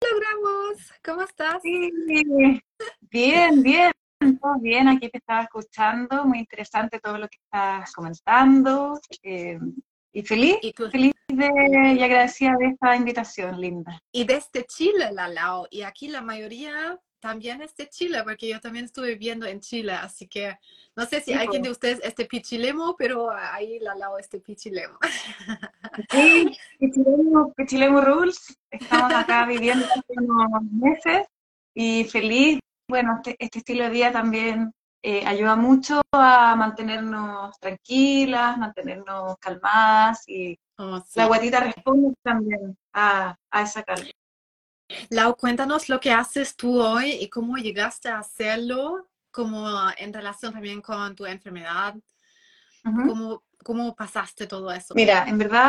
logramos. ¿Cómo estás? Sí, bien, bien, todo bien. Aquí te estaba escuchando. Muy interesante todo lo que estás comentando. Eh, y feliz, feliz de, y agradecida de esta invitación, Linda. Y desde Chile, la Lao. Y aquí la mayoría también es de Chile, porque yo también estuve viviendo en Chile, así que no sé si alguien de ustedes es de Pichilemo, pero ahí la Lao es de Pichilemo. Sí, Pichilemo, Pichilemo Rules. Estamos acá viviendo unos meses y feliz. Bueno, este, este estilo de vida también eh, ayuda mucho a mantenernos tranquilas, mantenernos calmadas y oh, la guatita responde también a, a esa calma. Lau, cuéntanos lo que haces tú hoy y cómo llegaste a hacerlo, como en relación también con tu enfermedad. ¿Cómo, ¿Cómo, pasaste todo eso? Mira, en verdad,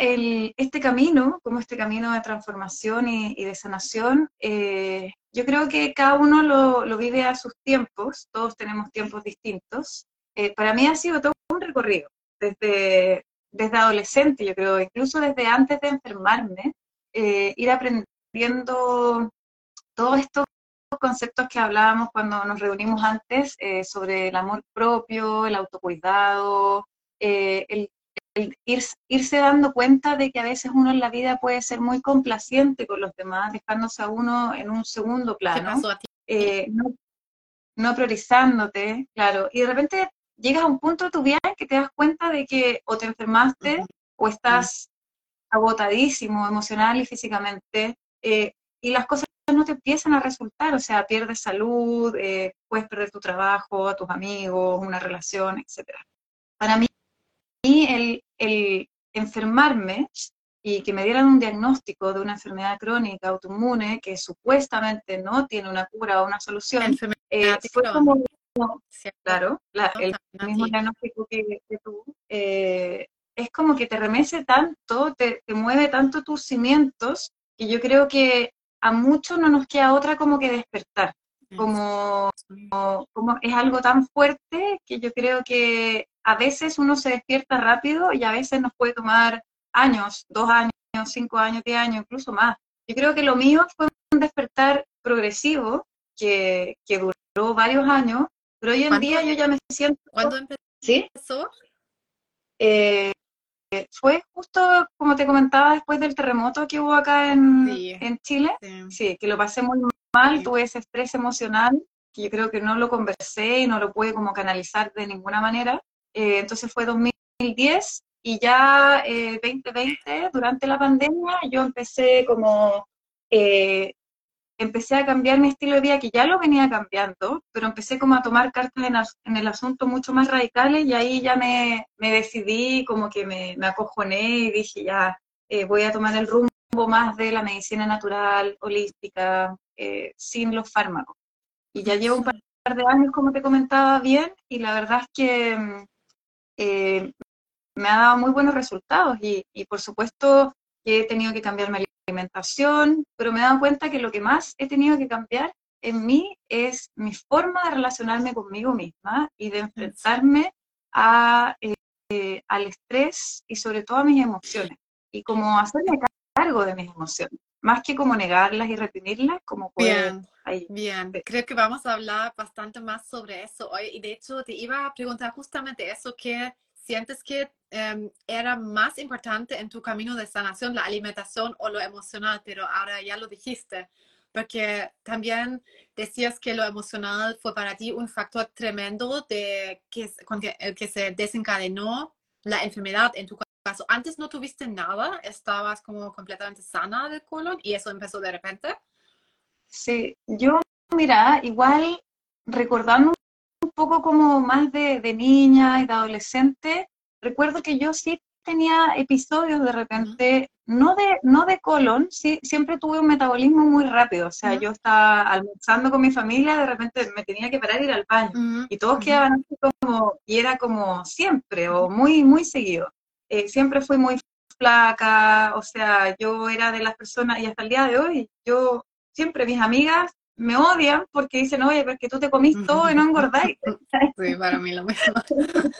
el, este camino, como este camino de transformación y, de sanación, eh, yo creo que cada uno lo, lo, vive a sus tiempos, todos tenemos tiempos distintos. Eh, para mí ha sido todo un recorrido, desde, desde adolescente, yo creo, incluso desde antes de enfermarme, eh, ir aprendiendo viendo todos estos conceptos que hablábamos cuando nos reunimos antes eh, sobre el amor propio, el autocuidado, eh, el, irse dando cuenta de que a veces uno en la vida puede ser muy complaciente con los demás, dejándose a uno en un segundo plano, eh, no, priorizándote, claro, y de repente llegas a un punto de tu vida en que te das cuenta de que o te enfermaste o estás agotadísimo emocional y físicamente, eh, y las cosas no te empiezan a resultar, o sea, pierdes salud, eh, puedes perder tu trabajo, a tus amigos, una relación, etc. Para mí, el, el enfermarme y que me dieran un diagnóstico de una enfermedad crónica autoinmune que supuestamente no tiene una cura o una solución, eh, fue como, claro, el mismo diagnóstico que, tú, es como que te remece tanto, te, te, mueve tanto tus cimientos y yo creo que a muchos no nos queda otra como que despertar, como, como, es algo tan fuerte que yo creo que a veces uno se despierta rápido y a veces nos puede tomar años, dos años, cinco años, diez años, incluso más. Yo creo que lo mío fue un despertar progresivo que, que duró varios años, pero hoy en día yo ya me siento... ¿Cuándo empezó? ¿Sí? Eh, fue justo, como te comentaba, después del terremoto que hubo acá en, en Chile. Sí. que lo pasé muy mal, tuve ese estrés emocional, que yo creo que no lo conversé y no lo pude como canalizar de ninguna manera. Eh, entonces fue 2010 y ya eh, 2020, durante la pandemia, yo empecé como eh, empecé a cambiar mi estilo de vida, que ya lo venía cambiando, pero empecé como a tomar cartas en, el asunto mucho más radicales y ahí ya me, decidí, como que me, me, acojoné y dije, ya, eh, voy a tomar el rumbo más de la medicina natural, holística, eh, sin los fármacos. Y ya llevo un par de años, como te comentaba bien, y la verdad es que eh, me ha dado muy buenos resultados y, y por supuesto que he tenido que cambiarme alimentación, pero me he dado cuenta que lo que más he tenido que cambiar en mí es mi forma de relacionarme conmigo misma y de enfrentarme a, eh, al estrés y sobre todo a mis emociones. Y como hacerme cargo de mis emociones, más que como negarlas y reprimirlas, como Bien, bien. Creo que vamos a hablar bastante más sobre eso hoy. Y de hecho te iba a preguntar justamente eso que sientes que em, era más importante en tu camino de sanación la alimentación o lo emocional, pero ahora ya lo dijiste, porque también decías que lo emocional fue para ti un factor tremendo de que, que se desencadenó la enfermedad en tu caso. Antes no tuviste nada, estabas como completamente sana del colon y eso empezó de repente. Sí, yo, mira, igual recordando un poco como más de, de niña y de adolescente, recuerdo que yo sí tenía episodios de repente, no de, no de colon, sí, siempre tuve un metabolismo muy rápido, o sea, yo estaba almorzando con mi familia, de repente me tenía que parar y ir al baño, y todos quedaban así como, y era como siempre, o muy, muy seguido. Eh, siempre fui muy flaca, o sea, yo era de las personas, y hasta el día de hoy, yo siempre mis amigas me odian porque dicen, oye, pero que tú te comís todo y no engordáis. Sí, para mí lo mismo.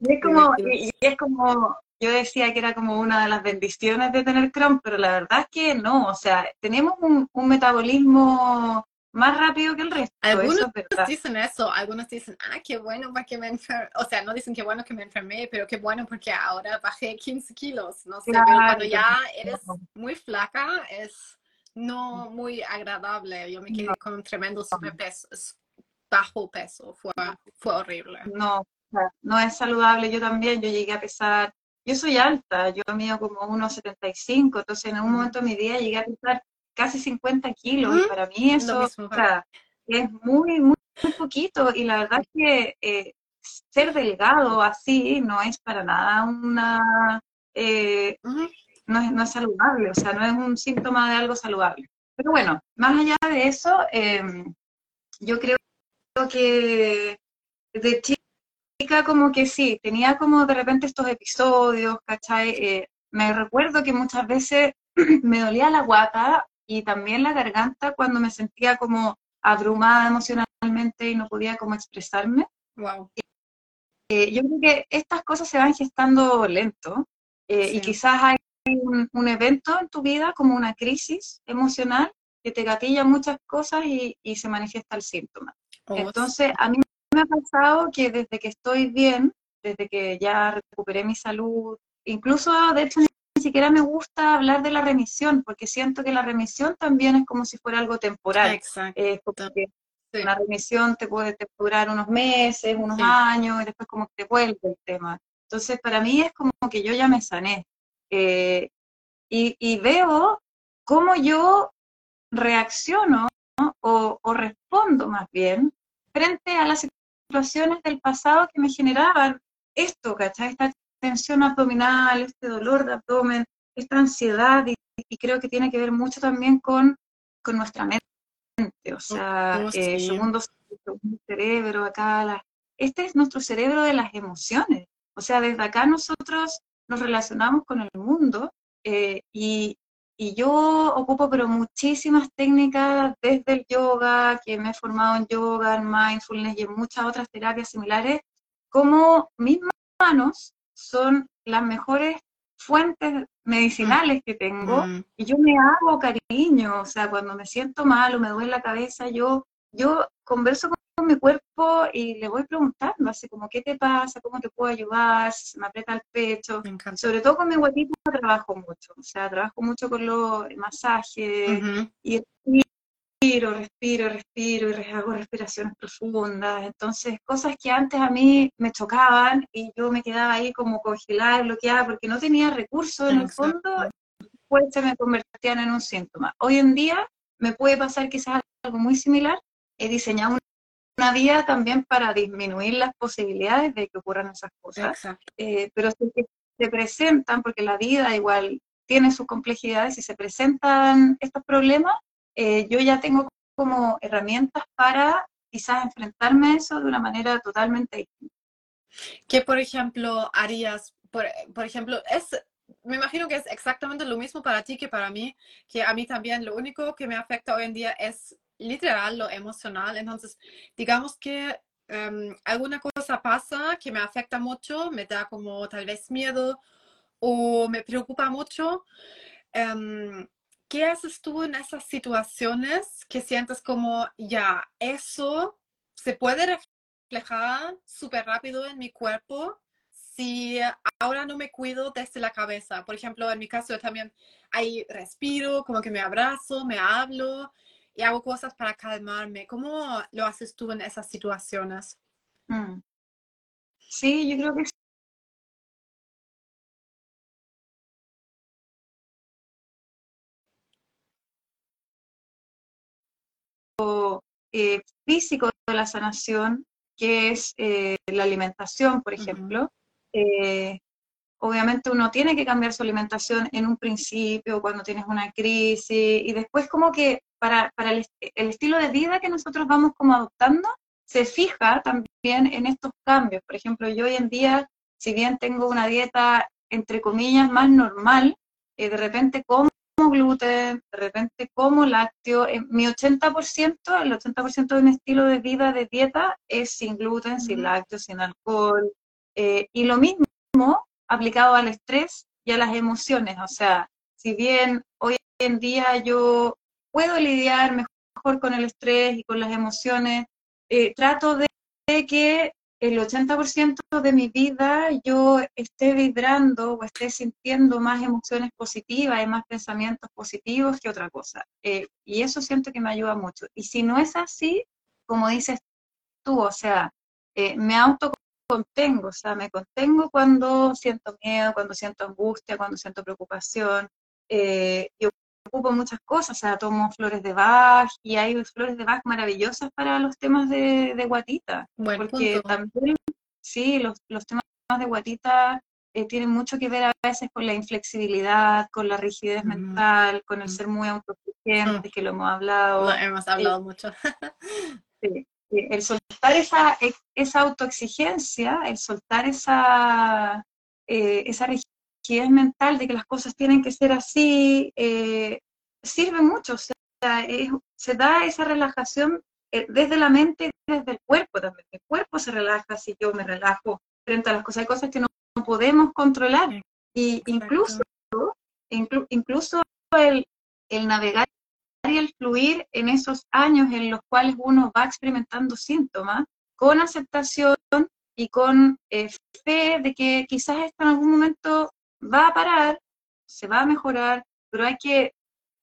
y, es como, y, es como, yo decía que era como una de las bendiciones de tener Crohn, pero la verdad es que no, o sea, tenemos un, un metabolismo más rápido que el resto. Algunos dicen eso, algunos dicen, ah, qué bueno porque me enfermé, o sea, no dicen qué bueno que me enfermé, pero qué bueno porque ahora bajé 15 kilos, no sé, pero cuando ya eres muy flaca es no muy agradable, yo me quedé con un tremendo sobrepeso, bajo peso, fue, fue horrible. No, no es saludable, yo también, yo llegué a pesar, yo soy alta, yo mido como 1,75, entonces en un momento de mi día llegué a pesar casi 50 kilos, y para mí eso es muy, muy, poquito, y la verdad es que eh, ser delgado así no es para nada una... Eh, no, es, no es saludable, o sea, no es un síntoma de algo saludable. Pero bueno, más allá de eso, em, yo creo que de chica como que sí, tenía como de repente estos episodios, ¿cachai? Eh, me recuerdo que muchas veces me dolía la guata y también la garganta cuando me sentía como abrumada emocionalmente y no podía como expresarme. Wow. Eh, yo creo que estas cosas se van gestando lento eh, y quizás hay un, un, evento en tu vida como una crisis emocional que te gatilla muchas cosas y, y se manifiesta el síntoma. Oh, Entonces, a mí me ha pasado que desde que estoy bien, desde que ya recuperé mi salud, incluso de hecho siquiera me gusta hablar de la remisión, porque siento que la remisión también es como si fuera algo temporal. Exacto. porque una remisión te puede durar unos meses, unos años, y después como que te vuelve el tema. Entonces, para mí es como que yo ya me sané. Eh, y, veo cómo yo reacciono o, o, respondo más bien frente a las situaciones del pasado que me generaban esto, ¿cachai? Esta tensión abdominal, este dolor de abdomen, esta ansiedad, y, creo que tiene que ver mucho también con, con nuestra mente, o sea, oh, eh, segundo, cerebro, acá, este es nuestro cerebro de las emociones, o sea, desde acá nosotros nos relacionamos con el mundo eh, y, y yo ocupo pero muchísimas técnicas desde el yoga, que me he formado en yoga, en mindfulness y en muchas otras terapias similares, como mis manos son las mejores fuentes medicinales que tengo mm. y yo me hago cariño, o sea, cuando me siento mal o me duele la cabeza, yo, yo converso con mi cuerpo y le voy preguntando, así como, ¿qué te pasa? ¿Cómo te puedo ayudar? Si me aprieta el pecho. Sobre todo con mi guatito trabajo mucho, o sea, trabajo mucho con los masajes y respiro, respiro, respiro y hago respiraciones profundas. Entonces, cosas que antes a mí me chocaban y yo me quedaba ahí como congelada, bloqueada, porque no tenía recursos en el fondo, pues se me convertían en un síntoma. Hoy en día me puede pasar quizás algo muy similar. He diseñado una vía también para disminuir las posibilidades de que ocurran esas cosas. Eh, pero si se presentan, porque la vida igual tiene sus complejidades, si se presentan estos problemas, eh, yo ya tengo como herramientas para quizás enfrentarme a eso de una manera totalmente distinta. ¿Qué, por ejemplo, harías? Por, por ejemplo, es, me imagino que es exactamente lo mismo para ti que para mí, que a mí también lo único que me afecta hoy en día es literal lo emocional. Entonces, digamos que um, alguna cosa pasa que me afecta mucho, me da como tal vez miedo o me preocupa mucho. Um, ¿qué haces tú en esas situaciones que sientes como, ya, eso se puede reflejar súper rápido en mi cuerpo si ahora no me cuido desde la cabeza? Por ejemplo, en mi caso también ahí respiro, como que me abrazo, me hablo y hago cosas para calmarme. ¿Cómo lo haces tú en esas situaciones? Mm. Sí, yo creo que Eh, físico de la sanación, que es eh, la alimentación, por ejemplo. Eh, obviamente uno tiene que cambiar su alimentación en un principio, cuando tienes una crisis, y después como que para, el, estilo de vida que nosotros vamos como adoptando, se fija también en estos cambios. Por ejemplo, yo hoy en día, si bien tengo una dieta, entre comillas, más normal, de repente como gluten, de repente como lácteo. Mi 80%, el 80% de mi estilo de vida, de dieta, es sin gluten, sin lácteo, sin alcohol. Eh, y lo mismo aplicado al estrés y a las emociones. O sea, si bien hoy en día yo puedo lidiar mejor con el estrés y con las emociones, eh, trato de que el 80% de mi vida yo esté vibrando o esté sintiendo más emociones positivas y más pensamientos positivos que otra cosa. Eh, y eso siento que me ayuda mucho. Y si no es así, como dices tú, o sea, eh, me autocontengo, o sea, me contengo cuando siento miedo, cuando siento angustia, cuando siento preocupación. Eh, yo ocupo muchas cosas, o sea, tomo flores de Bach y hay flores de Bach maravillosas para los temas de, de guatita. porque también, sí, los, los, temas de guatita eh, tienen mucho que ver a veces con la inflexibilidad, con la rigidez mental, con el ser muy autosuficiente, mm. que lo hemos hablado. Lo hemos hablado mucho. sí, el soltar esa, esa autoexigencia, el soltar esa, eh, esa rigidez mental de que las cosas tienen que ser así, eh, sirve mucho. O sea, se da esa relajación eh, desde la mente y desde el cuerpo también. El cuerpo se relaja si yo me relajo frente a las cosas. Hay cosas que no, podemos controlar. Y incluso, incluso el, el navegar y el fluir en esos años en los cuales uno va experimentando síntomas, con aceptación y con eh, fe de que quizás esto en algún momento va a parar, se va a mejorar, pero hay que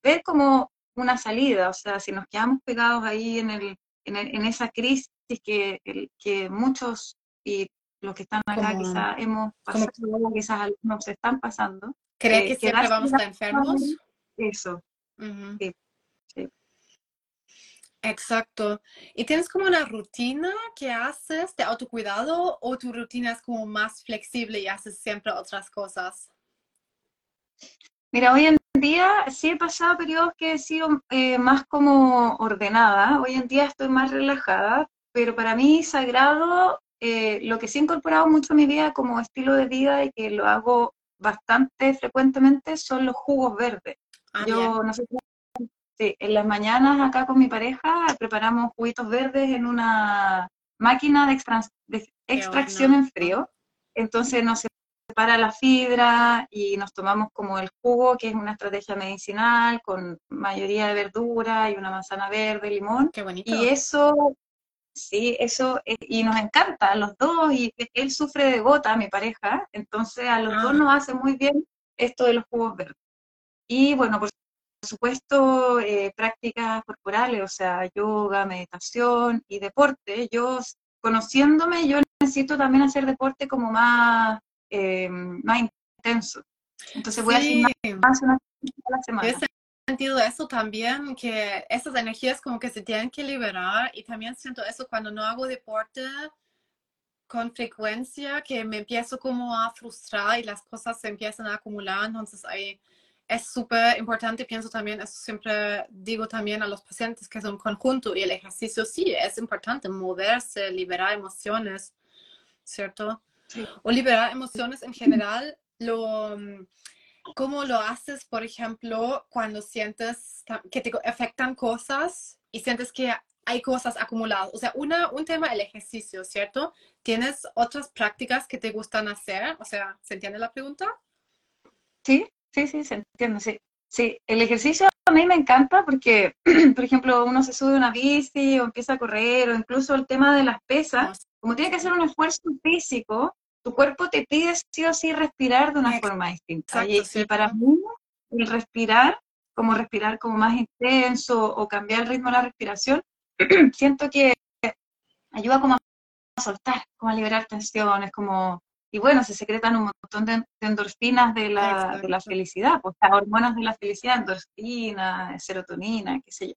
ver como una salida, o sea, si nos quedamos pegados ahí en, el, en, esa crisis que, que muchos y los que están acá quizás hemos pasado, quizás algunos se están pasando. ¿Crees que, siempre vamos a estar enfermos? Eso. Exacto. ¿Y tienes como una rutina que haces de autocuidado o tu rutina es como más flexible y haces siempre otras cosas? Mira, hoy en día sí he pasado periodos que he sido eh, más como ordenada. Hoy en día estoy más relajada, pero para mí sagrado, eh, lo que sí he incorporado mucho a mi vida como estilo de vida y que lo hago bastante frecuentemente son los jugos verdes. Ah, Yo no sé si en las mañanas acá con mi pareja preparamos juguitos verdes en una máquina de, extracción en frío. Entonces no se para la fibra y nos tomamos como el jugo, que es una estrategia medicinal con mayoría de verdura y una manzana verde, limón. Qué bonito. Y eso, sí, eso, eh, y nos encanta a los dos, y él sufre de gota, mi pareja, entonces a los dos ah. nos hace muy bien esto de los jugos verdes. Y bueno, por supuesto, eh, prácticas corporales, o sea, yoga, meditación y deporte. Yo, conociéndome, yo necesito también hacer deporte como más eh, más intenso. Entonces voy a hacer más una la semana. He sentido eso también, que esas energías como que se tienen que liberar y también siento eso cuando no hago deporte con frecuencia, que me empiezo como a frustrar y las cosas se empiezan a acumular, entonces ahí es súper importante, pienso también, eso siempre digo también a los pacientes que es un conjunto y el ejercicio sí, es importante moverse, liberar emociones, ¿cierto? O liberar emociones en general, lo, ¿cómo lo haces, por ejemplo, cuando sientes que te afectan cosas y sientes que hay cosas acumuladas? O sea, una, un tema, el ejercicio, ¿cierto? ¿Tienes otras prácticas que te gustan hacer? O sea, ¿se entiende la pregunta? Sí, sí, sí, se entiende, sí. Sí, el ejercicio a mí me encanta porque, por ejemplo, uno se sube a una bici o empieza a correr o incluso el tema de las pesas, como tiene que hacer un esfuerzo físico, tu cuerpo te pide sí o sí respirar de una forma distinta. y, para mí, el respirar, como respirar como más intenso o cambiar el ritmo de la respiración, siento que ayuda como a soltar, como a liberar tensiones, como... Y bueno, se secretan un montón de, endorfinas de la, de la, felicidad, pues las hormonas de la felicidad, endorfina, serotonina, qué sé yo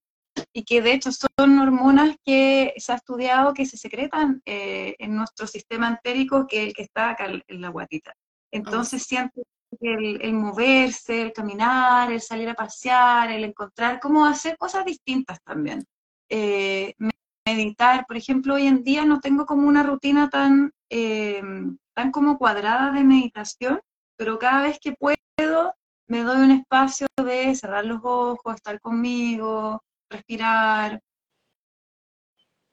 y que de hecho son hormonas que se ha estudiado que se secretan eh, en nuestro sistema entérico, que el que está acá en la guatita. Entonces siempre el, moverse, el caminar, el salir a pasear, el encontrar, cómo hacer cosas distintas también. Eh, meditar, por ejemplo, hoy en día no tengo como una rutina tan, eh, tan como cuadrada de meditación, pero cada vez que puedo me doy un espacio de cerrar los ojos, estar conmigo, respirar.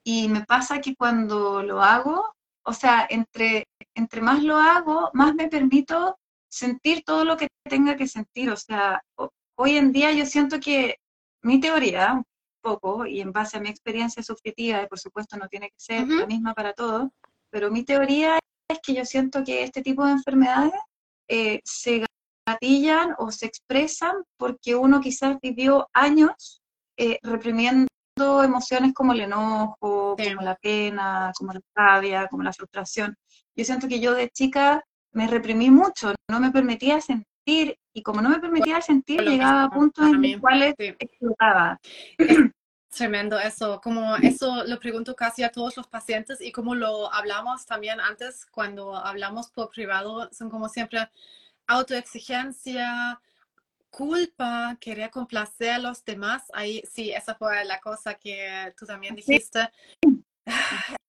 Y me pasa que cuando lo hago, o sea, entre, entre más lo hago, más me permito sentir todo lo que tenga que sentir. O sea, hoy en día yo siento que mi teoría, un poco, y en base a mi experiencia subjetiva, y por supuesto no tiene que ser la misma para todos, pero mi teoría es que yo siento que este tipo de enfermedades eh, se gatillan o se expresan porque uno quizás vivió años eh, reprimiendo emociones como el enojo, como la pena, como la rabia, como la frustración. Yo siento que yo de chica me reprimí mucho, no me permitía sentir, y como no me permitía sentir, llegaba a puntos en los cuales explotaba. Tremendo eso, como eso lo pregunto casi a todos los pacientes y como lo hablamos también antes cuando hablamos por privado, son como siempre autoexigencia, culpa, querer complacer a los demás. Ahí sí, esa fue la cosa que tú también dijiste.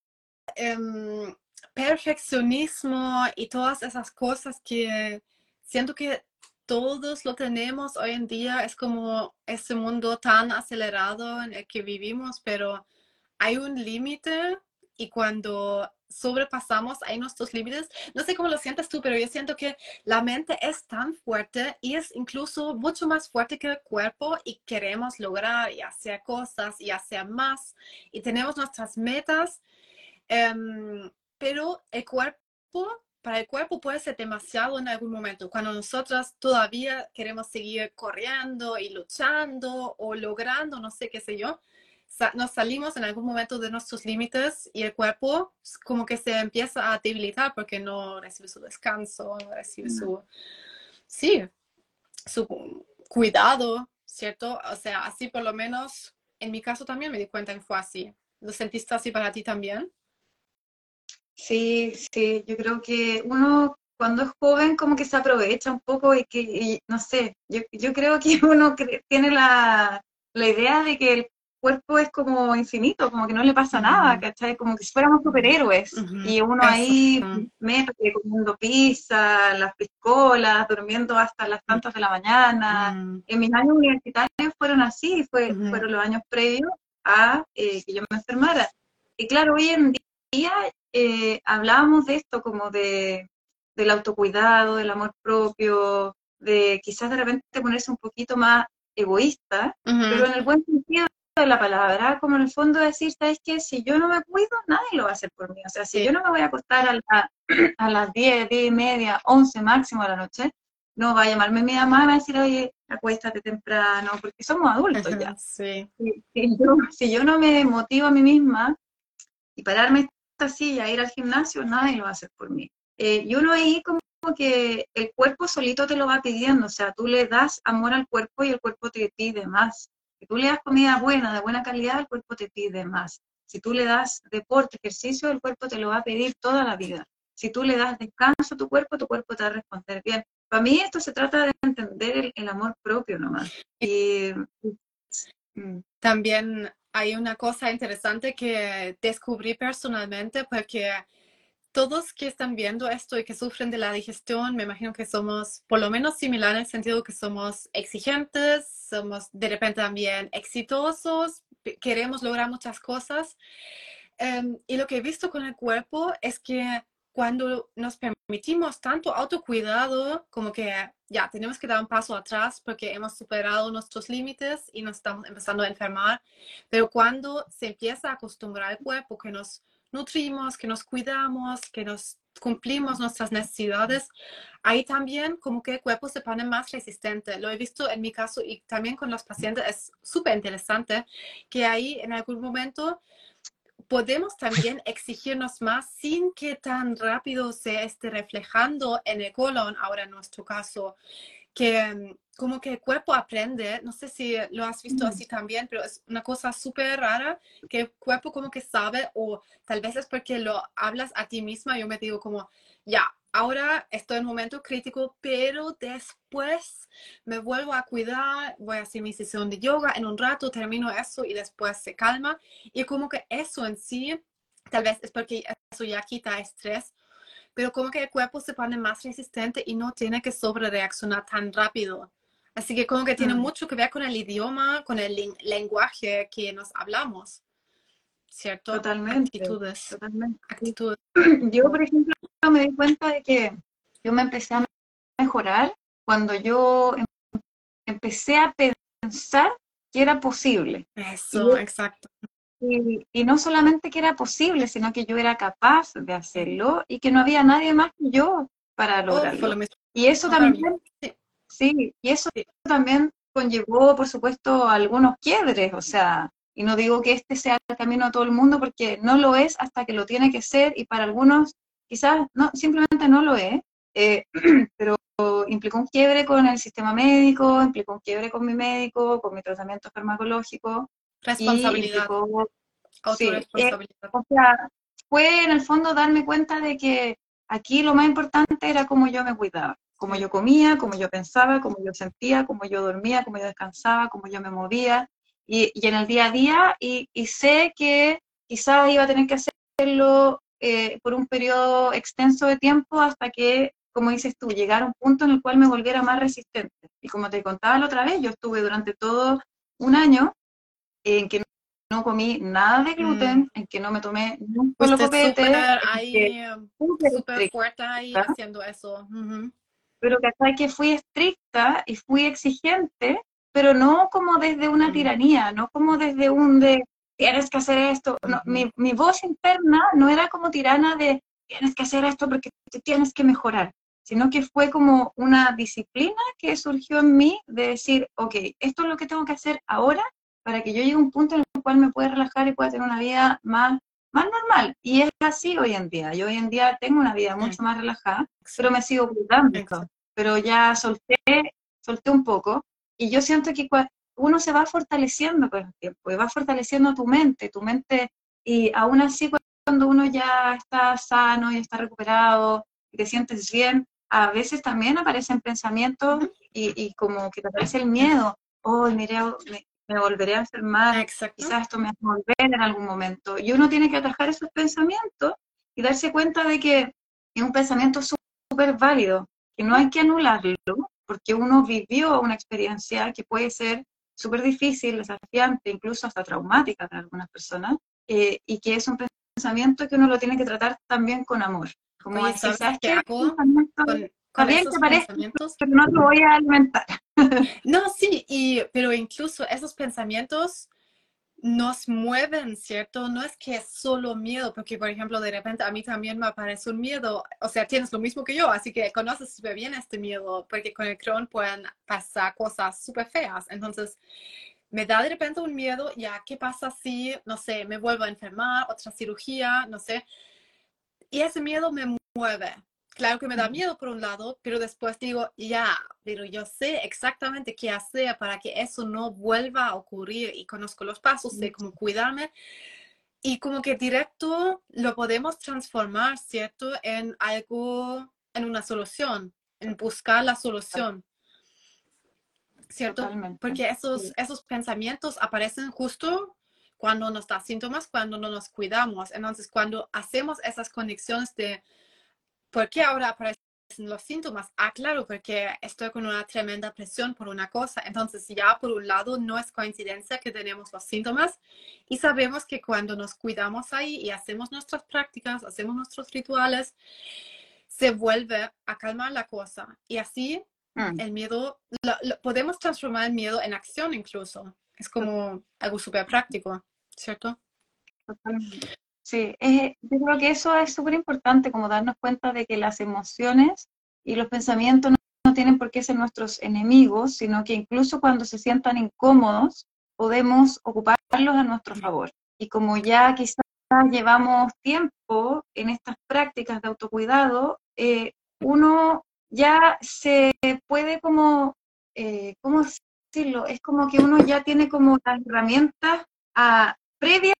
Em, perfeccionismo y todas esas cosas que siento que todos lo tenemos hoy en día. Es como ese mundo tan acelerado en el que vivimos, pero hay un límite y cuando sobrepasamos ahí nuestros límites, no sé cómo lo sientes tú, pero yo siento que la mente es tan fuerte y es incluso mucho más fuerte que el cuerpo y queremos lograr y hacer cosas y hacer más y tenemos nuestras metas, em, pero el cuerpo para el cuerpo puede ser demasiado en algún momento, cuando nosotras todavía queremos seguir corriendo y luchando o logrando, no sé qué sé yo, nos salimos en algún momento de nuestros límites y el cuerpo como que se empieza a debilitar porque no recibe su descanso, no recibe su, sí, su cuidado, ¿cierto? O sea, así por lo menos en mi caso también me di cuenta que fue así. ¿Lo sentiste así para ti también? Sí, sí, yo creo que uno cuando es joven como que se aprovecha un poco y que, no sé, yo, yo, creo que uno tiene la, la, idea de que el cuerpo es como infinito, como que no le pasa nada, ¿cachai? Como que si fuéramos superhéroes y uno ahí mete comiendo pizza, las piscolas, durmiendo hasta las tantas de la mañana. En mis años universitarios fueron así, fue, fueron los años previos a eh, que yo me enfermara. Y claro, hoy en día eh, hablábamos de esto como de, del autocuidado, del amor propio, de quizás de repente ponerse un poquito más egoísta, pero en el buen sentido de la palabra, como en el fondo decir, ¿sabes qué? Si yo no me cuido, nadie lo va a hacer por mí. O sea, si yo no me voy a acostar a, a las 10, 10 y media, 11 máximo de la noche, no va a llamarme mi mamá y va a decir, oye, acuéstate temprano, porque somos adultos ya. Sí. Si, yo, si, yo, no me motivo a mí misma y pararme así a ir al gimnasio, nadie lo va a hacer por mí. Eh, y uno ahí como que el cuerpo solito te lo va pidiendo, o sea, tú le das amor al cuerpo y el cuerpo te pide más. Si tú le das comida buena, de buena calidad, el cuerpo te pide más. Si tú le das deporte, ejercicio, el cuerpo te lo va a pedir toda la vida. Si tú le das descanso a tu cuerpo, tu cuerpo te va a responder bien. Para mí esto se trata de entender el, amor propio nomás. Y, mm. También hay una cosa interesante que descubrí personalmente porque todos que están viendo esto y que sufren de la digestión, me imagino que somos por lo menos similares en el sentido que somos exigentes, somos de repente también exitosos, queremos lograr muchas cosas. Em, y lo que he visto con el cuerpo es que cuando nos permitimos tanto autocuidado como que ya tenemos que dar un paso atrás porque hemos superado nuestros límites y nos estamos empezando a enfermar, pero cuando se empieza a acostumbrar el cuerpo, que nos nutrimos, que nos cuidamos, que nos cumplimos nuestras necesidades, ahí también como que el cuerpo se pone más resistente. Lo he visto en mi caso y también con los pacientes, es súper interesante que ahí en algún momento podemos también exigirnos más sin que tan rápido se esté reflejando en el colon, ahora en nuestro caso, que mm, como que el cuerpo aprende, no sé si lo has visto así también, pero es una cosa súper rara que el cuerpo como que sabe o tal vez es porque lo hablas a ti misma, yo me digo como, ya, ahora estoy en un momento crítico, pero después me vuelvo a cuidar, voy a hacer mi sesión de yoga, en un rato termino eso y después se calma. Y como que eso en sí, tal vez es porque eso ya quita estrés, pero como que el cuerpo se pone más resistente y no tiene que sobrereaccionar tan rápido. Así que como que tiene mm. mucho que ver con el idioma, con el lenguaje que nos hablamos. ¿Cierto? Totalmente. Actitudes. Totalmente. Yo, por ejemplo, me di cuenta de que yo me empecé a mejorar cuando yo em, empecé a pensar que era posible. Eso, exacto. Y, no solamente que era posible, sino que yo era capaz de hacerlo y que no había nadie más que yo para oh, lograrlo. y eso también, sí. y eso también conllevó, por supuesto, algunos quiebres, o sea, y no digo que este sea el camino a todo el mundo porque no lo es hasta que lo tiene que ser y para algunos quizás no, simplemente no lo es, eh, pero implicó un quiebre con el sistema médico, implicó un quiebre con mi médico, con mi tratamiento farmacológico, Responsabilidad. Eh, o sea, fue en el fondo darme cuenta de que aquí lo más importante era cómo yo me cuidaba, cómo yo comía, cómo yo pensaba, cómo yo sentía, cómo yo dormía, cómo yo descansaba, cómo yo me movía, y, en el día a día, y, sé que quizás iba a tener que hacerlo eh, por un periodo extenso de tiempo hasta que, como dices tú, llegara a un punto en el cual me volviera más resistente. Y como te contaba la otra vez, yo estuve durante todo un año en que no comí nada de gluten, mm. en que no me tomé un solo copete. Súper fuerte ahí haciendo eso. Pero que que fui estricta y fui exigente, pero no como desde una mm. tiranía, no como desde un de tienes que hacer esto. mi, mi, voz interna no era como tirana de tienes que hacer esto porque te tienes que mejorar, sino que fue como una disciplina que surgió en mí de decir, ok, esto es lo que tengo que hacer ahora para que yo llegue a un punto en el cual me pueda relajar y pueda tener una vida más, más normal. Y es así hoy en día. Yo hoy en día tengo una vida mucho más relajada, pero me sigo cuidando. Pero ya solté, solté un poco. Y yo siento que uno se va fortaleciendo con el tiempo y va fortaleciendo tu mente, tu mente. Y aún así, cuando uno ya está sano y está recuperado y te sientes bien, a veces también aparecen pensamientos y, y como que te aparece el miedo. Oh, mire, me volveré a enfermar, quizás esto me va a volver en algún momento. Y uno tiene que atajar esos pensamientos y darse cuenta de que es un pensamiento súper válido, que no hay que anularlo, porque uno vivió una experiencia que puede ser súper difícil, desafiante, incluso hasta traumática para algunas personas, eh, y que es un pensamiento que uno lo tiene que tratar también con amor. Como decir, ¿sabes qué? Con, esos pensamientos, pero no lo voy a alimentar. No, sí, y, pero incluso esos pensamientos nos mueven, ¿cierto? No es que es solo miedo, porque por ejemplo, de repente a mí también me aparece un miedo, o sea, tienes lo mismo que yo, así que conoces súper bien este miedo, porque con el Crohn pueden pasar cosas súper feas. Entonces, me da de repente un miedo, ya, ¿qué pasa si, no sé, me vuelvo a enfermar, otra cirugía, no sé? Y ese miedo me mueve, claro que me da miedo por un lado, pero después digo, ya, pero yo sé exactamente qué hacer para que eso no vuelva a ocurrir y conozco los pasos, sé cómo cuidarme. Y como que directo lo podemos transformar, ¿cierto? En algo, en una solución, en buscar la solución. ¿Cierto? Porque esos, esos pensamientos aparecen justo cuando nos da síntomas, cuando no nos cuidamos. Entonces, cuando hacemos esas conexiones de ¿Por qué ahora aparecen los síntomas? Ah, claro, porque estoy con una tremenda presión por una cosa. Entonces, ya por un lado, no es coincidencia que tenemos los síntomas y sabemos que cuando nos cuidamos ahí y hacemos nuestras prácticas, hacemos nuestros rituales, se vuelve a calmar la cosa. Y así mm. el miedo, podemos transformar el miedo en acción incluso. Es como algo súper práctico, ¿cierto? Sí, yo creo que eso es súper importante, como darnos cuenta de que las emociones y los pensamientos no, tienen por qué ser nuestros enemigos, sino que incluso cuando se sientan incómodos, podemos ocuparlos a nuestro favor. Y como ya quizás llevamos tiempo en estas prácticas de autocuidado, eh, uno ya se puede como, eh, ¿cómo decirlo? Es como que uno ya tiene como las herramientas a, previas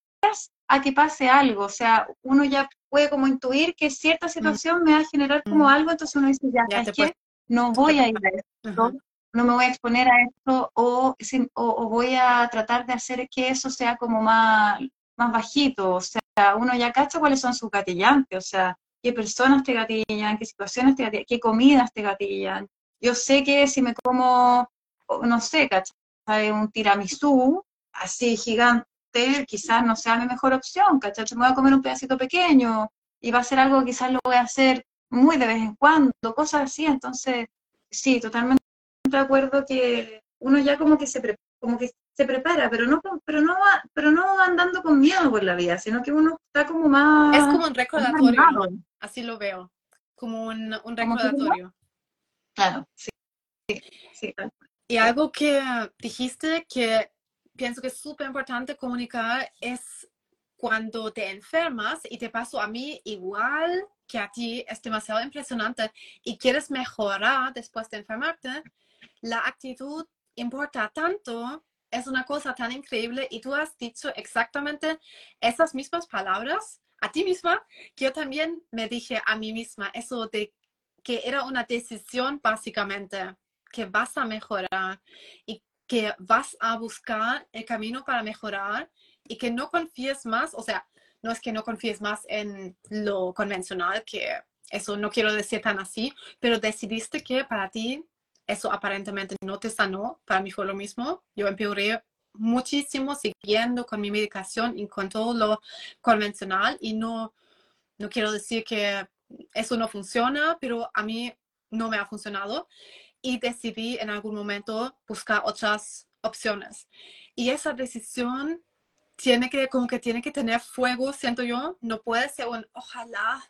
a que pase algo, o sea, uno ya puede como intuir que cierta mm. situación me va a generar como mm. algo, entonces uno dice, ya, es que no voy a ir a esto, no me voy a exponer a esto, o, o, voy a tratar de hacer que eso sea como más, más bajito, o sea, uno ya cacha cuáles son sus gatillantes, o sea, qué personas te gatillan, qué situaciones te gatillan, qué comidas te gatillan. Yo sé que si me como, no sé, ¿cachai? Un tiramisú así gigante, quizás no sea mi mejor opción, ¿cachai? Me voy a comer un pedacito pequeño y va a ser algo que quizás lo voy a hacer muy de vez en cuando, cosas así. Entonces, sí, totalmente de acuerdo que uno ya como que se, como que se prepara, pero no, pero no pero no andando con miedo por la vida, sino que uno está como más... Es como un recordatorio, así lo veo, como un, un recordatorio. Claro, sí. sí, Y algo que dijiste que pienso que es súper importante comunicar es cuando te enfermas y te pasó a mí igual que a ti, es demasiado impresionante y quieres mejorar después de enfermarte, la actitud importa tanto, es una cosa tan increíble y tú has dicho exactamente esas mismas palabras a ti misma que yo también me dije a mí misma, eso de que era una decisión básicamente, que vas a mejorar y que vas a buscar el camino para mejorar y que no confíes más, o sea, no es que no confíes más en lo convencional, que eso no quiero decir tan así, pero decidiste que para ti eso aparentemente no te sanó, para mí fue lo mismo, yo empeoré muchísimo siguiendo con mi medicación y con todo lo convencional y no, no quiero decir que eso no funciona, pero a mí no me ha funcionado y decidí en algún momento buscar otras opciones. Y esa decisión tiene que, como que tiene que tener fuego, siento yo, no puede ser un ojalá,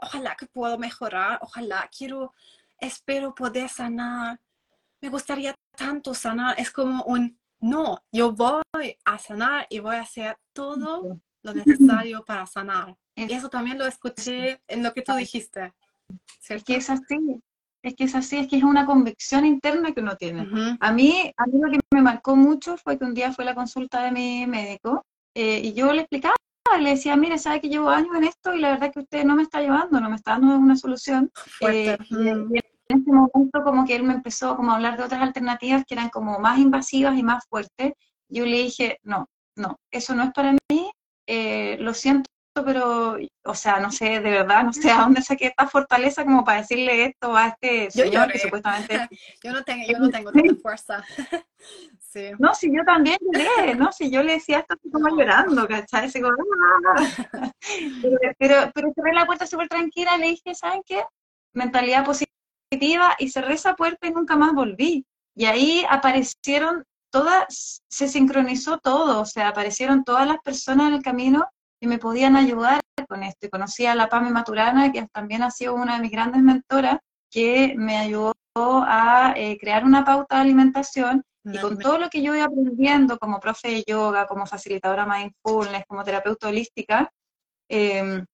ojalá que puedo mejorar, ojalá quiero, espero poder sanar, me gustaría tanto sanar, es como un no, yo voy a sanar y voy a hacer todo lo necesario para sanar. Y eso también lo escuché en lo que tú dijiste. Es que es así, es que es así, es que es una convicción interna que uno tiene. a, mí, a mí lo que me marcó mucho fue que un día fue la consulta de mi médico eh, y yo le explicaba, le decía, mire, sabe que llevo años en esto y la verdad que usted no me está llevando, no me está dando una solución. Eh, y, en ese momento como que él me empezó como a hablar de otras alternativas que eran como más invasivas y más fuertes. Yo le dije, no, no, eso no es para mí, eh, lo siento pero, o sea, no sé, de verdad, no sé a dónde saqué esta fortaleza como para decirle esto a este señor que supuestamente... yo no tengo, yo no tengo tanta fuerza. sí. No, si yo también lloré, ¿no? Si yo le decía esto como llorando, ¿cachai? Como, ¡Ah! pero, pero, cerré la puerta súper tranquila, le dije, ¿saben qué? Mentalidad positiva y cerré esa puerta y nunca más volví. Y ahí aparecieron todas, se sincronizó todo, o sea, aparecieron todas las personas en el camino que me podían ayudar con esto. conocí a la Pame Maturana, que también ha sido una de mis grandes mentoras, que me ayudó a eh, crear una pauta de alimentación y con todo lo que yo voy aprendiendo como profe de yoga, como facilitadora mindfulness, como terapeuta holística, em,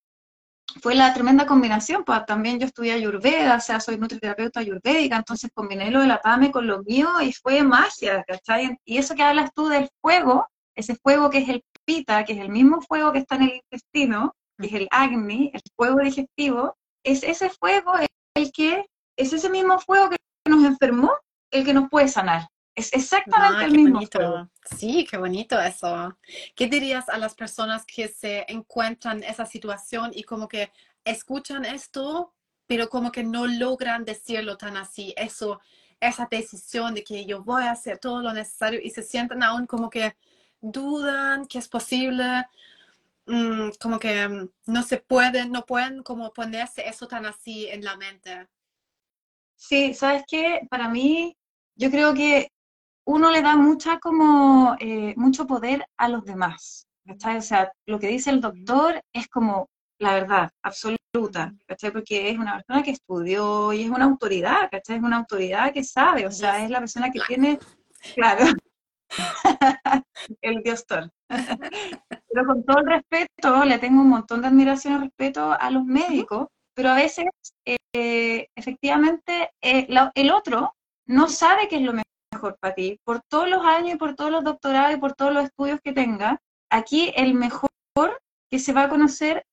fue la tremenda combinación, pues también yo estudié ayurveda, o sea, soy nutriterapeuta ayurvédica, entonces combiné lo de la PAME con lo mío y fue magia, ¿cachai? Y eso que hablas tú del fuego, ese fuego que es el pita, que es el mismo fuego que está en el intestino, que es el agni, el fuego digestivo, es ese fuego el que, es ese mismo fuego que nos enfermó, el que nos puede sanar. Es exactamente ah, el mismo fuego. Sí, qué bonito eso. ¿Qué dirías a las personas que se encuentran en esa situación y como que escuchan esto, pero como que no logran decirlo tan así? Eso, esa decisión de que yo voy a hacer todo lo necesario y se sienten aún como que dudan que es posible, mm, como que mm, no se pueden, no pueden como ponerse eso tan así en la mente. Sí, sabes que para mí yo creo que uno le da mucha como eh, mucho poder a los demás. O sea, lo que dice el doctor es como la verdad absoluta, ¿cachai? Porque es una persona que estudió y es una autoridad, ¿cachai? Es una autoridad que sabe, o sea, es la persona que tiene, claro, el dios Thor. pero con todo el respeto, le tengo un montón de admiración y respeto a los médicos, pero a veces, eh, efectivamente, eh, el otro no sabe qué es lo mejor para ti. Por todos los años y por todos los doctorados y por todos los estudios que tenga, aquí el mejor que se va a conocer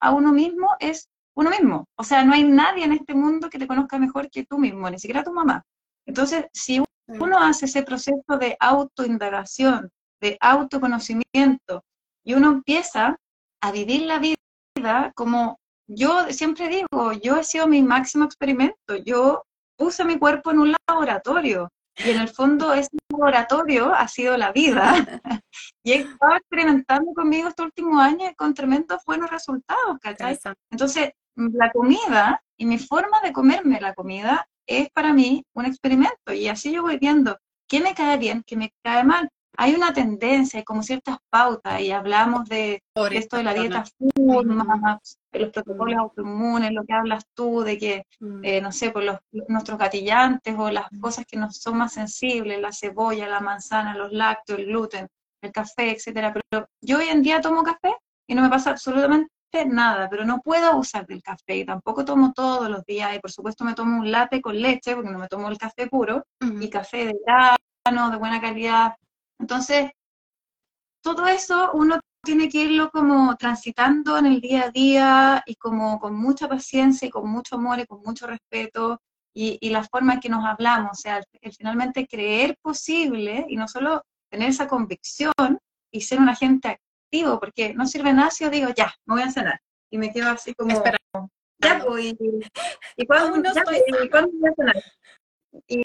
a uno mismo es uno mismo. O sea, no hay nadie en este mundo que te conozca mejor que tú mismo, ni siquiera tu mamá. Entonces, si uno hace ese proceso de autoindagación, de autoconocimiento, y uno empieza a vivir la vida como yo siempre digo, yo he sido mi máximo experimento, yo puse mi cuerpo en un laboratorio y en el fondo ese laboratorio ha sido la vida. Y he estado experimentando conmigo estos últimos años con tremendos buenos resultados, ¿cachai? Entonces, la comida y mi forma de comerme la comida es para mí un experimento y así yo voy viendo qué me cae bien, qué me cae mal. Hay una tendencia, hay como ciertas pautas y hablamos de, esto de la dieta de los protocolos autoinmunes, lo que hablas tú, de que, mm. eh, no sé, por los, nuestros gatillantes o las mm. cosas que nos son más sensibles, la cebolla, la manzana, los lácteos, el gluten, el café, etcétera. Pero yo hoy en día tomo café y no me pasa absolutamente nada, pero no puedo abusar del café y tampoco tomo todos los días y por supuesto me tomo un latte con leche porque no me tomo el café puro y café de grano, de buena calidad. Entonces, todo eso uno tiene que irlo como transitando en el día a día y como con mucha paciencia y con mucho amor y con mucho respeto y, y la forma en que nos hablamos, o sea, el, finalmente creer posible y no solo tener esa convicción y ser un agente porque no sirve nada si yo digo, ya, me voy a cenar. Y me quedo así como, ya, pues, y, cuando, voy a cenar. Y,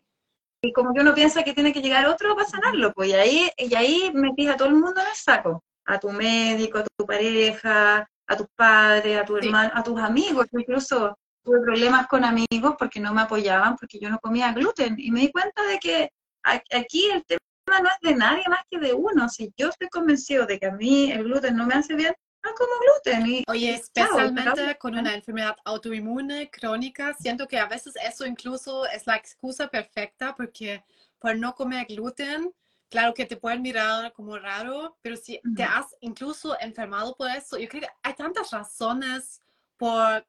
como que uno piensa que tiene que llegar otro para sanarlo, pues, y ahí, y ahí metís a todo el mundo en el saco, a tu médico, a tu pareja, a tus padres, a tu hermano, a tus amigos, incluso tuve problemas con amigos porque no me apoyaban, porque yo no comía gluten, y me di cuenta de que aquí el tema no es de nadie más que de uno. Si yo estoy convencido de que a mí el gluten no me hace bien, no como gluten. Oye, especialmente con una enfermedad autoinmune crónica, siento que a veces eso incluso es la excusa perfecta porque por no comer gluten, claro que te pueden mirar como raro, pero si te has incluso enfermado por eso, yo creo que hay tantas razones por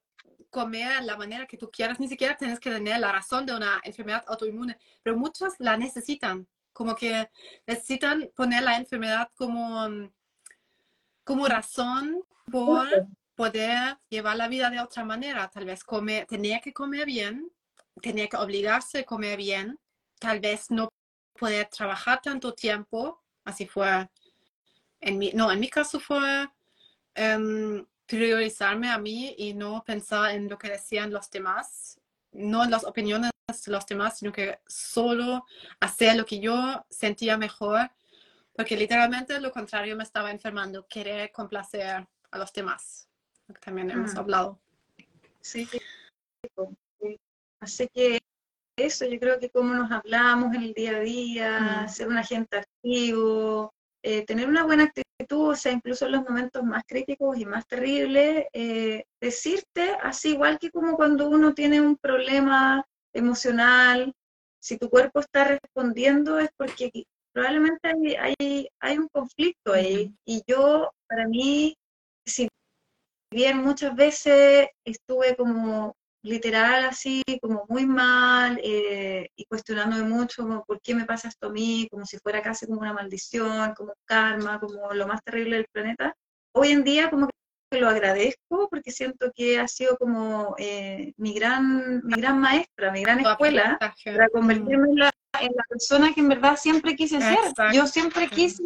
comer la manera que tú quieras, ni siquiera tienes que tener la razón de una enfermedad autoinmune, pero muchas la necesitan como que necesitan poner la enfermedad como, como razón por poder llevar la vida de otra manera. Tal vez comer, tenía que comer bien, tenía que obligarse a comer bien, tal vez no poder trabajar tanto tiempo, así fue. En mi, no, en mi caso fue em, priorizarme a mí y no pensar en lo que decían los demás, no en las opiniones los demás, sino que solo hacer lo que yo sentía mejor, porque literalmente lo contrario me estaba enfermando, querer complacer a los demás, lo que también hemos mm. hablado. Sí, así que eso, yo creo que como nos hablamos en el día a día, mm. ser un agente activo, eh, tener una buena actitud, o sea, incluso en los momentos más críticos y más terribles, eh, decirte así, igual que como cuando uno tiene un problema emocional, si tu cuerpo está respondiendo es porque probablemente hay, hay, un conflicto ahí. Y yo, para mí, si bien muchas veces estuve como literal así, como muy mal, eh, y cuestionándome mucho como por qué me pasa esto a mí, como si fuera casi como una maldición, como karma, como lo más terrible del planeta. Hoy en día como que lo agradezco porque siento que ha sido como eh, mi, gran, mi gran maestra, mi gran escuela para convertirme en la, en la, persona que en verdad siempre quise ser. Yo siempre quise,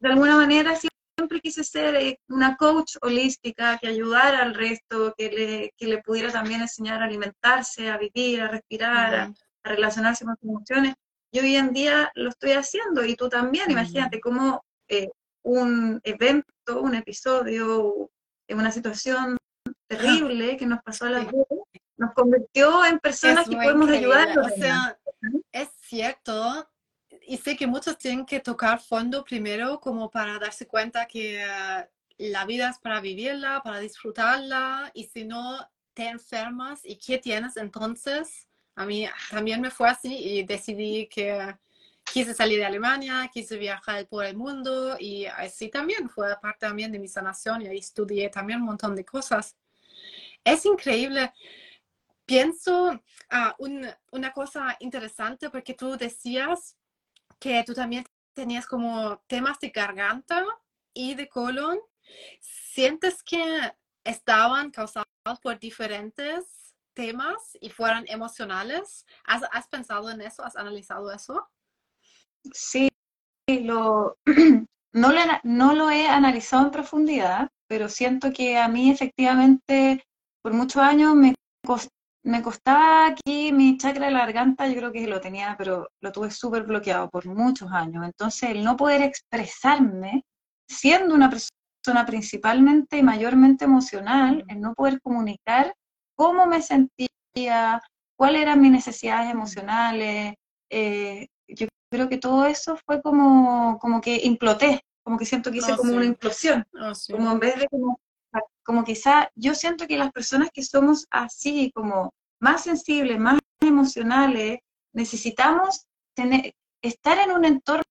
de alguna manera, siempre quise ser eh, una coach holística que ayudara al resto, que le, que le pudiera también enseñar a alimentarse, a vivir, a respirar, a, relacionarse con sus emociones. Y hoy en día lo estoy haciendo y tú también, imagínate cómo eh, un evento, un episodio, una situación terrible que nos pasó a las dos, nos convirtió en personas que podemos ayudar. O sea, es cierto, y sé que muchos tienen que tocar fondo primero como para darse cuenta que eh, la vida es para vivirla, para disfrutarla, y si no te enfermas, ¿y qué tienes entonces? A mí también me fue así y decidí que quise salir de Alemania, quise viajar por el mundo y así también fue parte también de mi sanación y ahí estudié también un montón de cosas. Es increíble. Pienso ah, una cosa interesante porque tú decías que tú también tenías como temas de garganta y de colon. ¿Sientes que estaban causados por diferentes temas y fueran emocionales? ¿Has, has pensado en eso? ¿Has analizado eso? Sí, lo, no, no lo he analizado en profundidad, pero siento que a mí efectivamente por muchos años me, me costaba aquí mi chakra de la garganta, yo creo que lo tenía, pero lo tuve súper bloqueado por muchos años. Entonces, el no poder expresarme, siendo una persona principalmente y mayormente emocional, el no poder comunicar cómo me sentía, cuáles eran mis necesidades emocionales, eh, yo creo que todo eso fue como, como que imploté, como que siento que hice Oh, como sí. una implosión, Oh, sí. como en vez de como, como quizá, yo siento que las personas que somos así, como más sensibles, más emocionales, necesitamos tener, estar en un entorno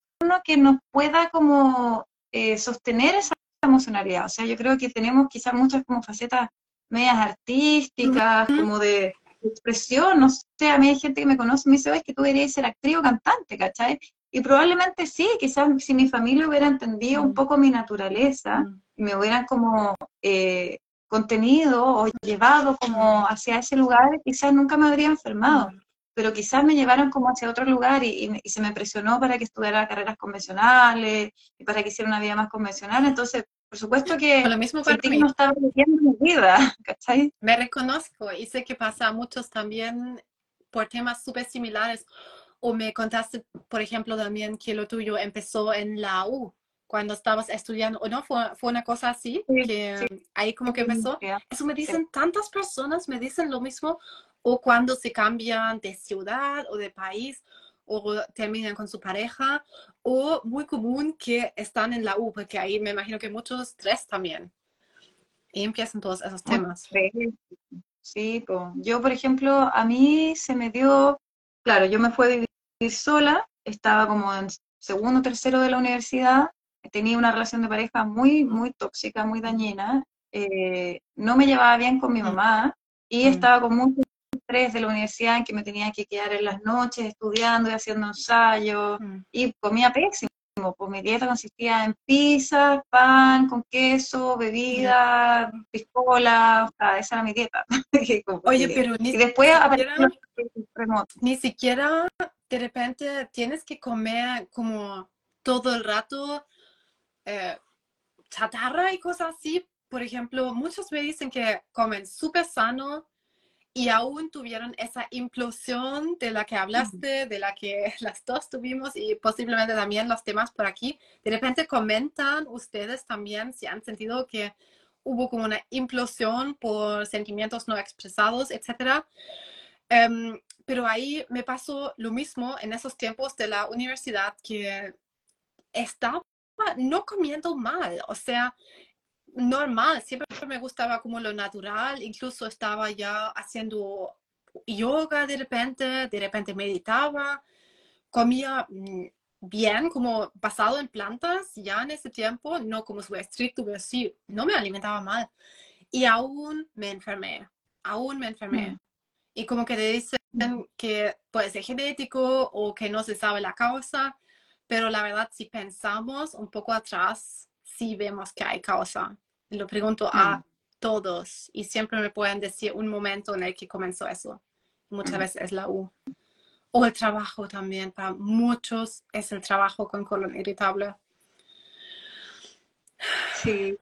que nos pueda como eh, sostener esa emocionalidad. O sea, yo creo que tenemos quizás muchas como facetas medias artísticas, como de expresión, no sé, a mí hay gente que me conoce y me dice, "Oye, es que tú deberías ser actriz o cantante, ¿cachai? Y probablemente sí, quizás si mi familia hubiera entendido un Mm. poco mi naturaleza Mm. y me hubieran como eh, contenido o llevado como hacia ese lugar, quizás nunca me habría enfermado, pero quizás me llevaron como hacia otro lugar y, y y se me presionó para que estudiara carreras convencionales y para que hiciera una vida más convencional, entonces, por supuesto que lo mismo para mí. no estaba viviendo mi vida, ¿cachai? Me reconozco y sé que pasa a muchos también por temas súper similares. O me contaste, por ejemplo, también que lo tuyo empezó en la U, cuando estabas estudiando, ¿o no? ¿Fue, fue una cosa así? Sí, que sí. ahí como que empezó. Ya. Eso me dicen tantas personas, me dicen lo mismo, o cuando se cambian de ciudad o de país, o terminan con su pareja, o muy común que están en la U, porque ahí me imagino que muchos tres también. Y empiezan todos esos temas. Sí, po. yo por ejemplo, a mí se me dio, claro, yo me fui a vivir sola, estaba como en segundo, tercero de la universidad, tenía una relación de pareja muy, muy tóxica, muy dañina, eh, no me llevaba bien con mi Mm. mamá y Mm. estaba con mucho estrés de la universidad en que me tenía que quedar en las noches estudiando y haciendo ensayos Mm. y comía pésimo. Pues mi dieta consistía en pizza, pan con queso, bebida, piscola, o sea, esa era mi dieta. Oye, pero ni y después siquiera- aparecieron. Ni siquiera de repente tienes que comer como todo el rato eh, chatarra y cosas así. Por ejemplo, muchos me dicen que comen súper sano y aún tuvieron esa implosión de la que hablaste, de la que las dos tuvimos y posiblemente también los demás por aquí. De repente comentan ustedes también si han sentido que hubo como una implosión por sentimientos no expresados, etcétera. Em, pero ahí me pasó lo mismo en esos tiempos de la universidad que estaba no comiendo mal, o sea, normal, siempre me gustaba como lo natural, incluso estaba ya haciendo yoga de repente, de repente meditaba, comía mm, bien, como basado en plantas ya en ese tiempo, no como súper estricto, pero sí, no me alimentaba mal. Y aún me enfermé, aún me enfermé. Mm. Y como que te dicen que puede ser genético o que no se sabe la causa, pero la verdad, si pensamos un poco atrás, sí vemos que hay causa. Lo pregunto a Mm. todos y siempre me pueden decir un momento en el que comenzó eso. Muchas Mm. veces es la U. O el trabajo también. Para muchos es el trabajo con colon irritable. Sí.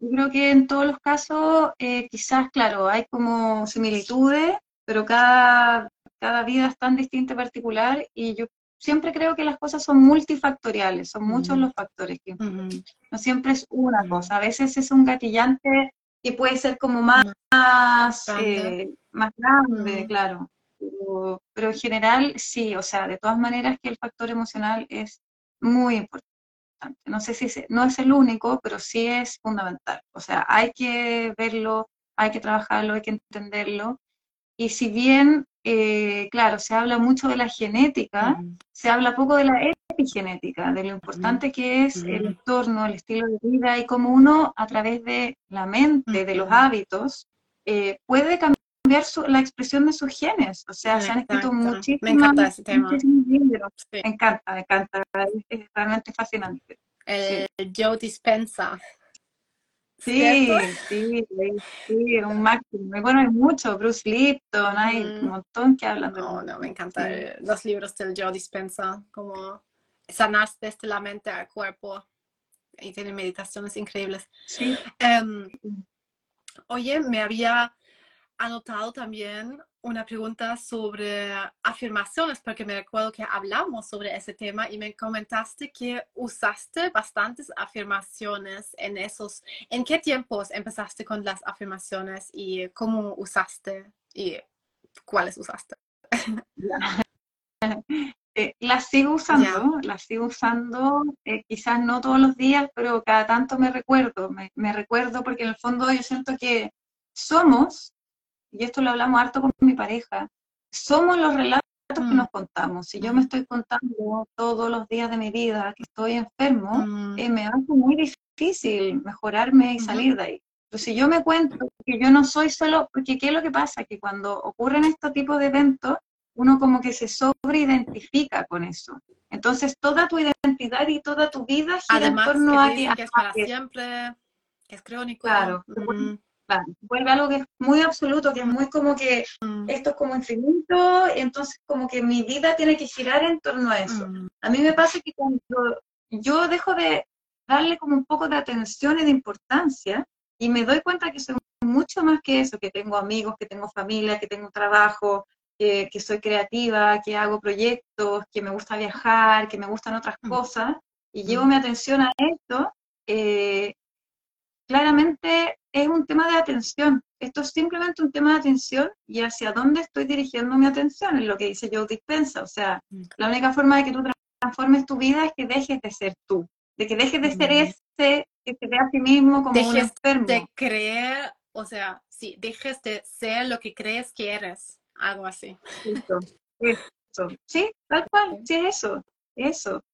Yo creo que en todos los casos, eh, quizás, claro, hay como similitudes, pero cada, cada vida es tan distinta y particular, y yo siempre creo que las cosas son multifactoriales, son muchos los factores que no siempre es una cosa, a veces es un gatillante que puede ser como más, más, Grande. eh, más grande, claro, pero, pero en general sí, o sea, de todas maneras que el factor emocional es muy importante. No sé si es- no es el único, pero sí es fundamental. O sea, hay que verlo, hay que trabajarlo, hay que entenderlo. Y si bien, eh, claro, se habla mucho de la genética, se habla poco de la epigenética, de lo importante que es el entorno, el estilo de vida y cómo uno a través de la mente, de los hábitos, eh, puede cambiar su- la expresión de sus genes. O sea, se han escrito Exacto. Me encanta ese tema. Sí. Me encanta, me encanta. Es, es realmente fascinante. El Joe Dispensa. Sí, sí, sí, es un máximo. Y bueno, hay mucho, Bruce Lipton, hay un montón que hablan de No, no, me encantan Sí. los libros del Joe Dispensa, como sanar desde la mente al cuerpo. Y tiene meditaciones increíbles. Sí, Em, oye, me había anotado también una pregunta sobre afirmaciones, porque me recuerdo que hablamos sobre ese tema y me comentaste que usaste bastantes afirmaciones en esos. ¿En qué tiempos empezaste con las afirmaciones y cómo usaste y cuáles usaste? Eh, las sigo usando, las sigo usando, eh, quizás no todos los días, pero cada tanto me recuerdo, me, recuerdo porque en el fondo yo siento que somos, y esto lo hablamos harto con mi pareja, somos los relatos que mm. nos contamos. Si yo me estoy contando todos los días de mi vida que estoy enfermo, mm. eh, me hace muy difícil mejorarme y salir de ahí. Pero si yo me cuento que yo no soy solo, porque ¿qué es lo que pasa? Que cuando ocurren estos tipos de eventos, uno como que se sobreidentifica con eso. Entonces toda tu identidad y toda tu vida gira en torno a que, es para siempre, que es crónico. Claro, vuelve algo que es muy absoluto, que es muy como que mm. esto es como infinito, entonces como que mi vida tiene que girar en torno a eso. Mm. A mí me pasa que cuando yo dejo de darle como un poco de atención y de importancia y me doy cuenta que soy mucho más que eso, que tengo amigos, que tengo familia, que tengo trabajo, que, soy creativa, que hago proyectos, que me gusta viajar, que me gustan otras mm. cosas, y llevo mm. mi atención a esto, eh, claramente es un tema de atención. Esto es simplemente un tema de atención y hacia dónde estoy dirigiendo mi atención, es lo que dice Joe Dispensa. O sea, mm. la única forma de que tú transformes tu vida es que dejes de ser tú, de que dejes de ser ese que se ve a sí mismo como un enfermo. de creer, o sea, sí, dejes de ser lo que crees que eres algo así. Eso, Sí, tal cual, sí, eso, eso.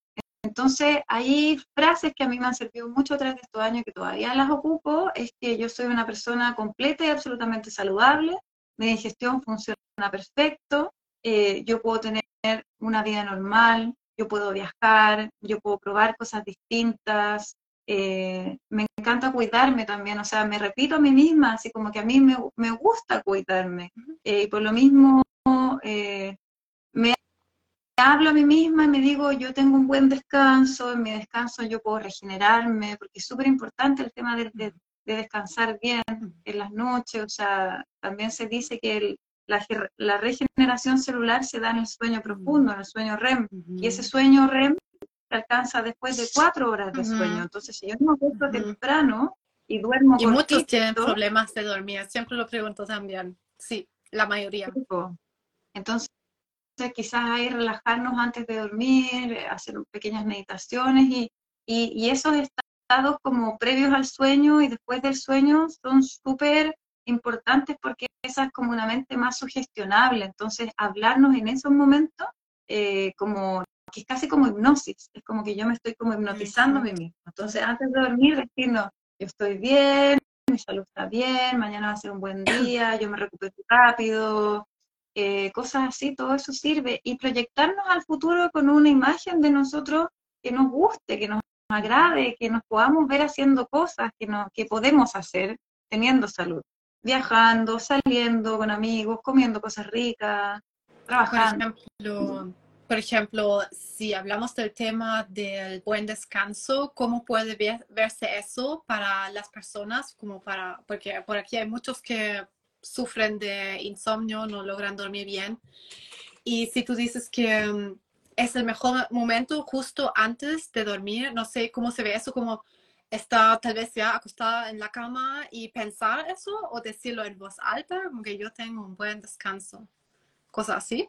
Entonces, hay frases que a mí me han servido mucho a través de estos años que todavía las ocupo, es que yo soy una persona completa y absolutamente saludable, mi digestión funciona perfecto, eh, yo puedo tener una vida normal, yo puedo viajar, yo puedo probar cosas distintas, eh, me encanta cuidarme también, o sea, me repito a mí misma, así como que a mí me, me gusta cuidarme. Eh, y por lo mismo eh, hablo a mí misma y me digo, yo tengo un buen descanso, en mi descanso yo puedo regenerarme, porque es súper importante el tema de, de, descansar bien en las noches, o sea, también se dice que la, la, regeneración celular se da en el sueño profundo, en el sueño REM, y ese sueño REM alcanza después de cuatro horas de sueño. Entonces, si yo no me acuesto temprano y duermo Y muchos tienen problemas de dormir, siempre lo pregunto también. Sí, la mayoría. Entonces, quizás hay relajarnos antes de dormir, hacer pequeñas meditaciones y, y, y esos estados como previos al sueño y después del sueño son súper importantes porque esa es como una mente más sugestionable. Entonces, hablarnos en esos momentos eh, como que es casi como hipnosis, es como que yo me estoy como hipnotizando a mí mismo. Entonces, antes de dormir, decir, no, yo estoy bien, mi salud está bien, mañana va a ser un buen día, yo me recupero rápido, eh, cosas así, todo eso sirve. Y proyectarnos al futuro con una imagen de nosotros que nos guste, que nos agrade, que nos podamos ver haciendo cosas que, no, que podemos hacer teniendo salud. Viajando, saliendo con amigos, comiendo cosas ricas, trabajando. Por ejemplo, si hablamos del tema del buen descanso, ¿cómo puede verse eso para las personas? Como para, porque por aquí hay muchos que sufren de insomnio, no logran dormir bien. Y si tú dices que mm, es el mejor momento justo antes de dormir, no sé cómo se ve eso, como está tal vez ya acostada en la cama y pensar eso o decirlo en voz alta, como que yo tengo un buen descanso, cosas así.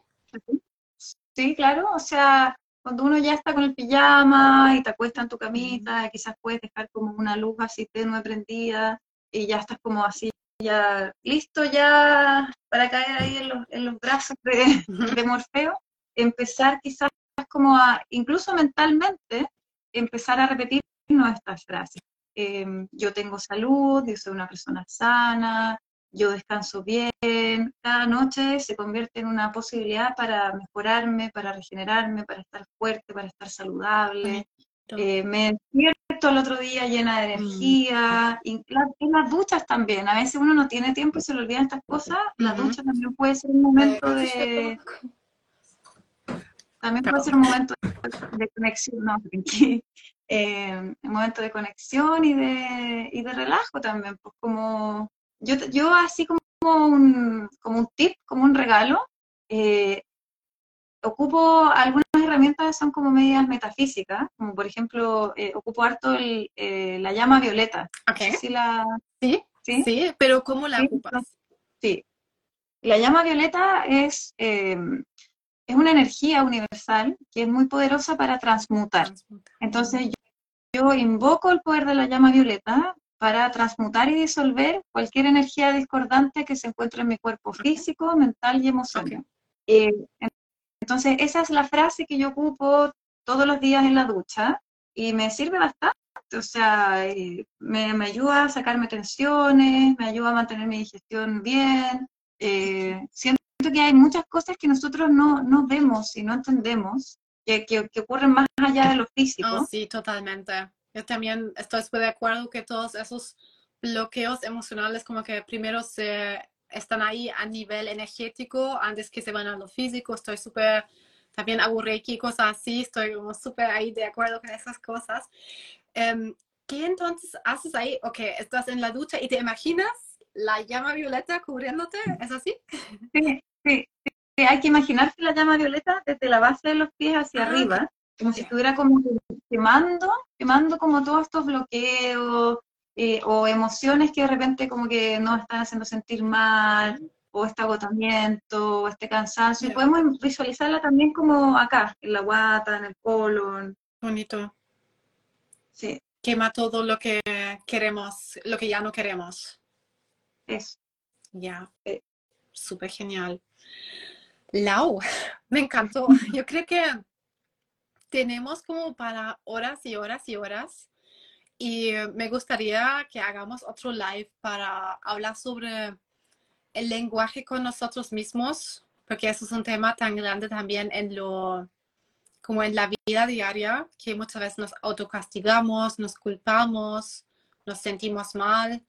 Sí, claro, o sea, cuando uno ya está con el pijama y te acuestas en tu camita, quizás puedes dejar como una luz así tenue prendida y ya estás como así, ya listo ya para caer ahí en los, en los brazos de, de, Morfeo, empezar quizás como a, incluso mentalmente, empezar a repetirnos estas frases. Em, yo tengo salud, yo soy una persona sana, yo descanso bien, cada noche se convierte en una posibilidad para mejorarme, para regenerarme, para estar fuerte, para estar saludable. Eh, me despierto el otro día llena de mm. energía, en las duchas también, a veces uno no tiene tiempo y se le olvidan estas cosas, la ducha también puede ser un momento de... También puede ser un momento de, conexión, no, eh, un momento de conexión y de, y de relajo también, pues como yo, yo así como como un, como un tip, como un regalo, eh, ocupo algunas herramientas son como medias metafísicas, como por ejemplo, eh, ocupo harto el, eh, la llama violeta. Okay. ¿Sí, la, ¿Sí? ¿Sí? ¿Sí? pero ¿cómo la ocupas? Sí. La llama violeta es, es una energía universal que es muy poderosa para transmutar. transmutar. Entonces yo, yo invoco el poder de la llama violeta para transmutar y disolver cualquier energía discordante que se encuentre en mi cuerpo físico, mental y emocional. Eh, entonces, esa es la frase que yo ocupo todos los días en la ducha y me sirve bastante. O sea, eh, me, me, ayuda a sacarme tensiones, me ayuda a mantener mi digestión bien. Eh, siento que hay muchas cosas que nosotros no, no vemos y no entendemos, que, que, que ocurren más allá de lo físico. Oh, sí, totalmente. Yo también estoy de acuerdo que todos esos bloqueos emocionales como que primero se están ahí a nivel energético antes que se van a lo físico. Estoy súper, también hago reiki, cosas así, estoy como súper ahí de acuerdo con esas cosas. Um, ¿Qué entonces haces ahí? Ok, estás en la ducha y te imaginas la llama violeta cubriéndote, ¿es así? Sí, sí, sí. hay que imaginarse la llama violeta desde la base de los pies hacia ah, arriba como si estuviera como quemando, quemando como todos estos bloqueos eh, o emociones que de repente como que nos están haciendo sentir mal, o este agotamiento, o este cansancio. Podemos visualizarla también como acá, en la guata, en el colon. Bonito. Sí. Quema todo lo que queremos, lo que ya no queremos. Eso. Ya. Súper genial. Lau, me encantó. Yo creo que tenemos como para horas y horas y horas. Y me gustaría que hagamos otro live para hablar sobre el lenguaje con nosotros mismos, porque eso es un tema tan grande también en lo, como en la vida diaria, que muchas veces nos autocastigamos, nos culpamos, nos sentimos mal.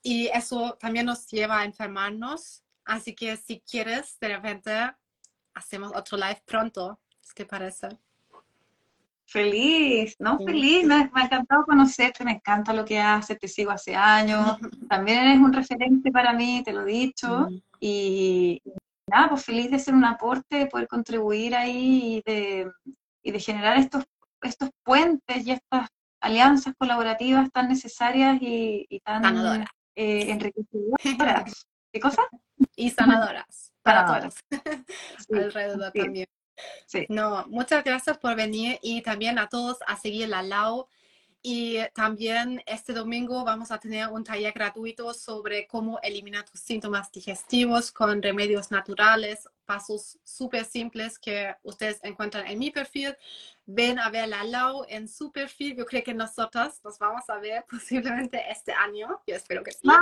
Y eso también nos lleva a enfermarnos. Así que si quieres, de repente, hacemos otro live pronto. ¿Qué parece? Feliz, ¿no? Feliz, me, ha encantado conocerte, me encanta lo que haces, te sigo hace años, también eres un referente para mí, te lo he dicho, y nada, pues feliz de ser un aporte, de poder contribuir ahí y de, y de generar estos, estos puentes y estas alianzas colaborativas tan necesarias y, tan eh, enriquecedoras. ¿Qué cosa? Y sanadoras para todos. Alrededor también. No, muchas gracias por venir y también a todos a seguir la LAO. Y también este domingo vamos a tener un taller gratuito sobre cómo eliminar tus síntomas digestivos con remedios naturales, pasos súper simples que ustedes encuentran en mi perfil. Ven a ver la LAO en su perfil. Yo creo que nosotras nos vamos a ver posiblemente este año. Yo espero que sí. Ah,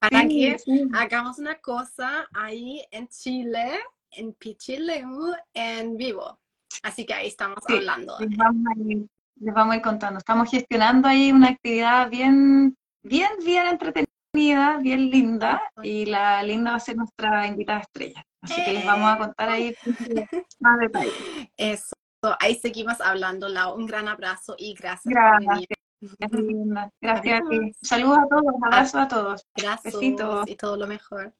Para que hagamos una cosa ahí en Chile en Pichilemu en vivo. Así que ahí estamos hablando. Les vamos, a ir, les vamos, a ir, contando. Estamos gestionando ahí una actividad bien, bien, bien entretenida, bien linda. Y la linda va a ser nuestra invitada estrella. Así que les vamos a contar ahí más detalles. Eso. Ahí seguimos hablando, Lau. Un gran abrazo y gracias. Gracias. Gracias, Gracias a ti. Saludos a todos, abrazos a todos. Besitos. y todo lo mejor.